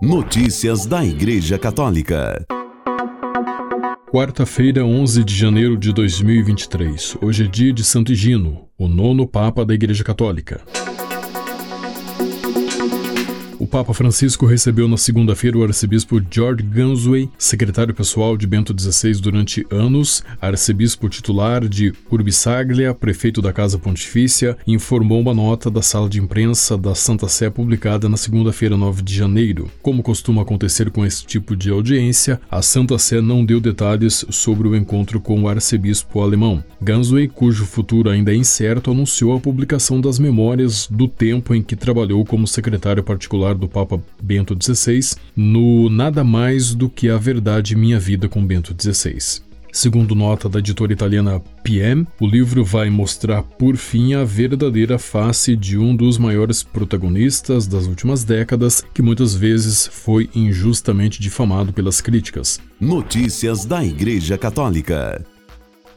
Notícias da Igreja Católica. Quarta-feira, 11 de janeiro de 2023. Hoje é dia de Santo Higino, o nono Papa da Igreja Católica. Papa Francisco recebeu na segunda-feira o arcebispo George Gansway, secretário pessoal de Bento XVI durante anos, arcebispo titular de Urbisaglia, prefeito da Casa Pontifícia, informou uma nota da sala de imprensa da Santa Sé publicada na segunda-feira, 9 de janeiro. Como costuma acontecer com esse tipo de audiência, a Santa Sé não deu detalhes sobre o encontro com o arcebispo alemão. Gansway, cujo futuro ainda é incerto, anunciou a publicação das memórias do tempo em que trabalhou como secretário particular do Papa Bento XVI no Nada Mais do que a Verdade Minha Vida com Bento XVI. Segundo nota da editora italiana PM, o livro vai mostrar por fim a verdadeira face de um dos maiores protagonistas das últimas décadas, que muitas vezes foi injustamente difamado pelas críticas. Notícias da Igreja Católica.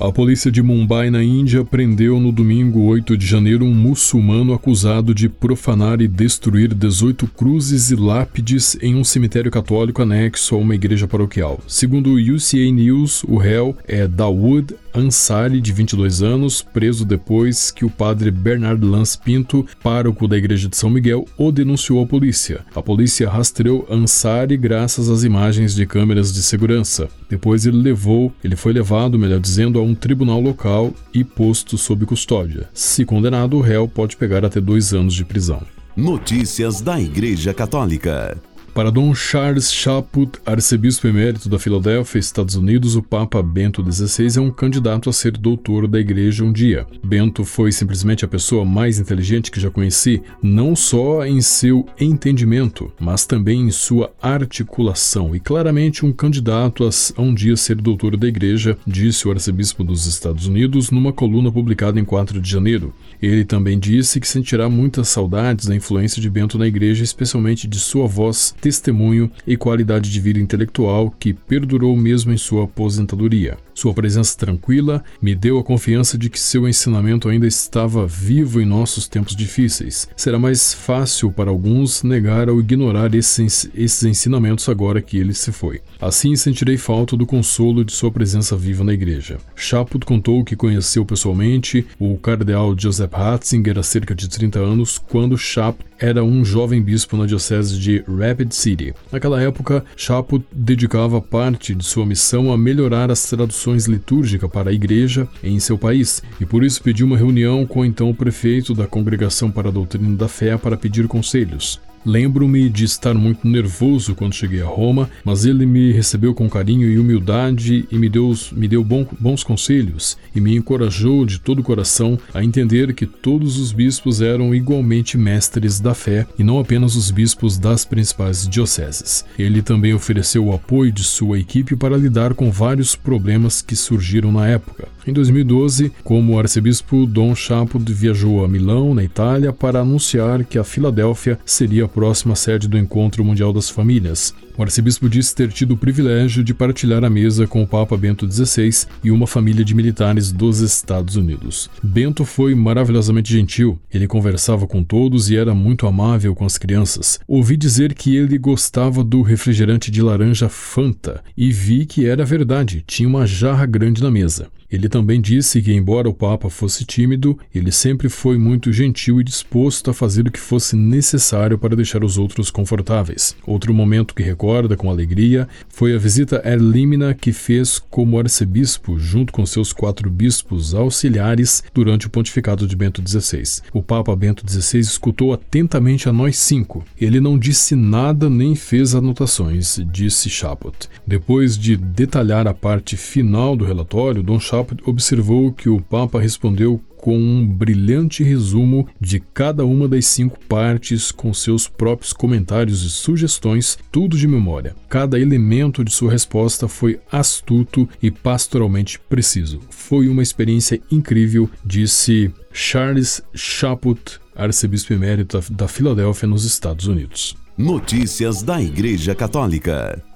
A polícia de Mumbai, na Índia, prendeu no domingo 8 de janeiro um muçulmano acusado de profanar e destruir 18 cruzes e lápides em um cemitério católico anexo a uma igreja paroquial. Segundo o UCA News, o réu é Dawood Ansari, de 22 anos, preso depois que o padre Bernard Lance Pinto, pároco da igreja de São Miguel, o denunciou à polícia. A polícia rastreou Ansari graças às imagens de câmeras de segurança. Depois ele levou, ele foi levado, melhor dizendo, a um tribunal local e posto sob custódia. Se condenado, o réu pode pegar até dois anos de prisão. Notícias da Igreja Católica. Para Dom Charles Chaput, arcebispo emérito da Filadélfia, Estados Unidos, o Papa Bento XVI é um candidato a ser doutor da Igreja um dia. Bento foi simplesmente a pessoa mais inteligente que já conheci, não só em seu entendimento, mas também em sua articulação, e claramente um candidato a um dia ser doutor da Igreja, disse o arcebispo dos Estados Unidos numa coluna publicada em 4 de janeiro. Ele também disse que sentirá muitas saudades da influência de Bento na Igreja, especialmente de sua voz testemunho e qualidade de vida intelectual que perdurou mesmo em sua aposentadoria. Sua presença tranquila me deu a confiança de que seu ensinamento ainda estava vivo em nossos tempos difíceis. Será mais fácil para alguns negar ou ignorar esses, esses ensinamentos agora que ele se foi. Assim sentirei falta do consolo de sua presença viva na igreja. Chaput contou que conheceu pessoalmente o cardeal Joseph Ratzinger há cerca de 30 anos, quando Chaput era um jovem bispo na diocese de Rapid City. Naquela época, Chaput dedicava parte de sua missão a melhorar as traduções litúrgicas para a igreja em seu país, e por isso pediu uma reunião com então o prefeito da Congregação para a Doutrina da Fé para pedir conselhos. Lembro-me de estar muito nervoso quando cheguei a Roma, mas ele me recebeu com carinho e humildade e me deu, me deu bom, bons conselhos e me encorajou de todo o coração a entender que todos os bispos eram igualmente mestres da fé e não apenas os bispos das principais dioceses. Ele também ofereceu o apoio de sua equipe para lidar com vários problemas que surgiram na época. Em 2012, como arcebispo, Dom Chaput viajou a Milão, na Itália, para anunciar que a Filadélfia seria próxima sede do Encontro Mundial das Famílias. O arcebispo disse ter tido o privilégio de partilhar a mesa com o Papa Bento XVI e uma família de militares dos Estados Unidos. Bento foi maravilhosamente gentil, ele conversava com todos e era muito amável com as crianças. Ouvi dizer que ele gostava do refrigerante de laranja Fanta e vi que era verdade, tinha uma jarra grande na mesa. Ele também disse que, embora o Papa fosse tímido, ele sempre foi muito gentil e disposto a fazer o que fosse necessário para deixar os outros confortáveis. Outro momento que recorda com alegria foi a visita Erlímina que fez como arcebispo, junto com seus quatro bispos auxiliares, durante o pontificado de Bento XVI. O Papa Bento XVI escutou atentamente a nós cinco. Ele não disse nada nem fez anotações, disse Chaput. Depois de detalhar a parte final do relatório, Dom Chaput observou que o Papa respondeu com um brilhante resumo de cada uma das cinco partes, com seus próprios comentários e sugestões, tudo de memória. Cada elemento de sua resposta foi astuto e pastoralmente preciso. Foi uma experiência incrível, disse Charles Chaput, arcebispo emérito da Filadélfia, nos Estados Unidos. Notícias da Igreja Católica.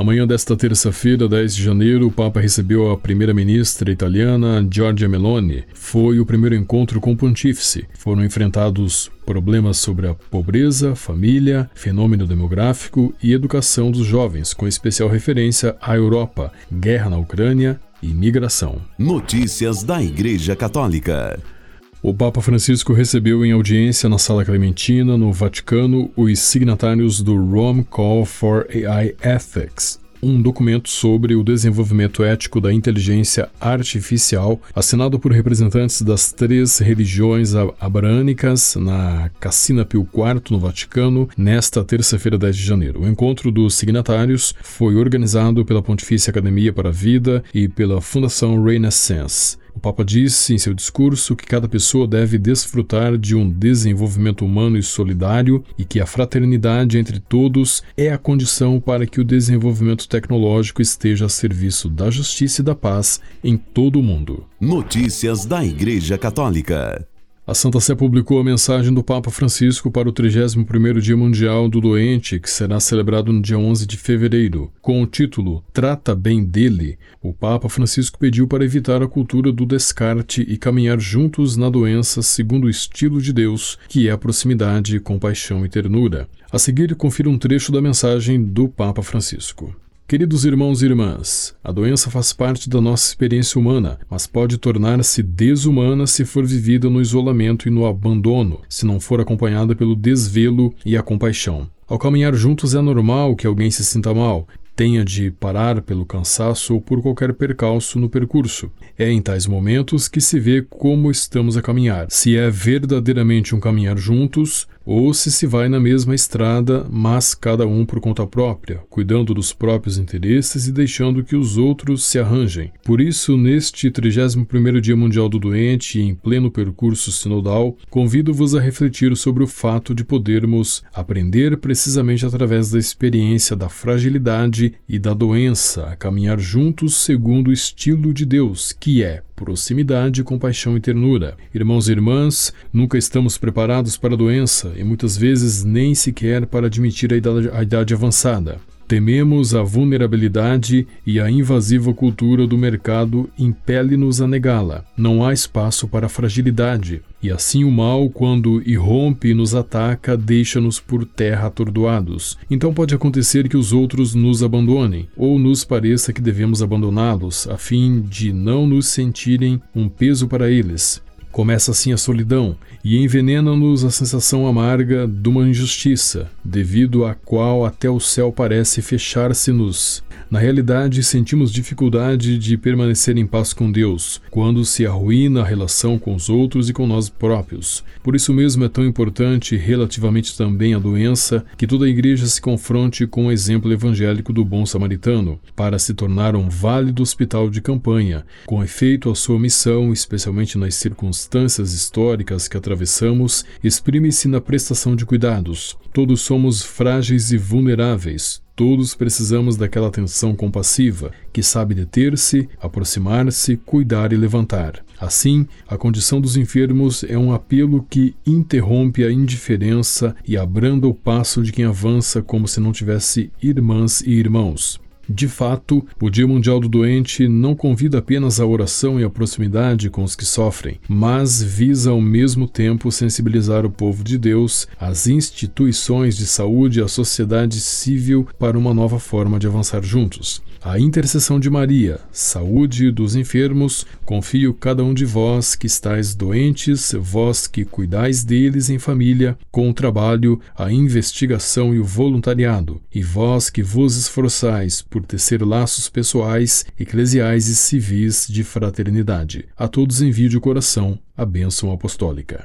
Na manhã desta terça-feira, 10 de janeiro, o Papa recebeu a primeira-ministra italiana Giorgia Meloni. Foi o primeiro encontro com o pontífice. Foram enfrentados problemas sobre a pobreza, família, fenômeno demográfico e educação dos jovens, com especial referência à Europa, guerra na Ucrânia e migração. Notícias da Igreja Católica. O Papa Francisco recebeu em audiência na Sala Clementina, no Vaticano, os signatários do Rome Call for AI Ethics, um documento sobre o desenvolvimento ético da inteligência artificial, assinado por representantes das três religiões abrânicas na Cassina Pio IV, no Vaticano, nesta terça-feira, 10 de janeiro. O encontro dos signatários foi organizado pela Pontifícia Academia para a Vida e pela Fundação Renaissance. O Papa disse em seu discurso que cada pessoa deve desfrutar de um desenvolvimento humano e solidário e que a fraternidade entre todos é a condição para que o desenvolvimento tecnológico esteja a serviço da justiça e da paz em todo o mundo. Notícias da Igreja Católica. A Santa Sé publicou a mensagem do Papa Francisco para o 31º Dia Mundial do Doente, que será celebrado no dia 11 de fevereiro. Com o título Trata bem dele, o Papa Francisco pediu para evitar a cultura do descarte e caminhar juntos na doença segundo o estilo de Deus, que é a proximidade, compaixão e ternura. A seguir, confira um trecho da mensagem do Papa Francisco. Queridos irmãos e irmãs, a doença faz parte da nossa experiência humana, mas pode tornar-se desumana se for vivida no isolamento e no abandono, se não for acompanhada pelo desvelo e a compaixão. Ao caminhar juntos é normal que alguém se sinta mal, tenha de parar pelo cansaço ou por qualquer percalço no percurso. É em tais momentos que se vê como estamos a caminhar, se é verdadeiramente um caminhar juntos ou se se vai na mesma estrada, mas cada um por conta própria, cuidando dos próprios interesses e deixando que os outros se arranjem. Por isso, neste 31º Dia Mundial do Doente e em pleno percurso sinodal, convido-vos a refletir sobre o fato de podermos aprender precisamente através da experiência da fragilidade e da doença a caminhar juntos segundo o estilo de Deus, que é proximidade, compaixão e ternura. Irmãos e irmãs, nunca estamos preparados para a doença e muitas vezes nem sequer para admitir a idade, a idade avançada. Tememos a vulnerabilidade e a invasiva cultura do mercado impele-nos a negá-la. Não há espaço para fragilidade, e assim o mal, quando irrompe e nos ataca, deixa-nos por terra atordoados. Então pode acontecer que os outros nos abandonem, ou nos pareça que devemos abandoná-los, a fim de não nos sentirem um peso para eles. Começa assim a solidão e envenena-nos a sensação amarga de uma injustiça, devido à qual até o céu parece fechar-se-nos. Na realidade, sentimos dificuldade de permanecer em paz com Deus, quando se arruína a relação com os outros e com nós próprios. Por isso mesmo é tão importante, relativamente também à doença, que toda a igreja se confronte com o exemplo evangélico do bom samaritano, para se tornar um válido hospital de campanha. Com efeito, a sua missão, especialmente nas circunstâncias históricas que atravessamos, exprime-se na prestação de cuidados. Todos somos frágeis e vulneráveis. Todos precisamos daquela atenção compassiva, que sabe deter-se, aproximar-se, cuidar e levantar. Assim, a condição dos enfermos é um apelo que interrompe a indiferença e abranda o passo de quem avança como se não tivesse irmãs e irmãos. De fato, o Dia Mundial do Doente não convida apenas à oração e à proximidade com os que sofrem, mas visa ao mesmo tempo sensibilizar o povo de Deus, as instituições de saúde e a sociedade civil para uma nova forma de avançar juntos. A intercessão de Maria, saúde dos enfermos, confio cada um de vós que estáis doentes, vós que cuidais deles em família, com o trabalho, a investigação e o voluntariado, e vós que vos esforçais por tecer laços pessoais, eclesiais e civis de fraternidade. A todos envio de coração a bênção apostólica.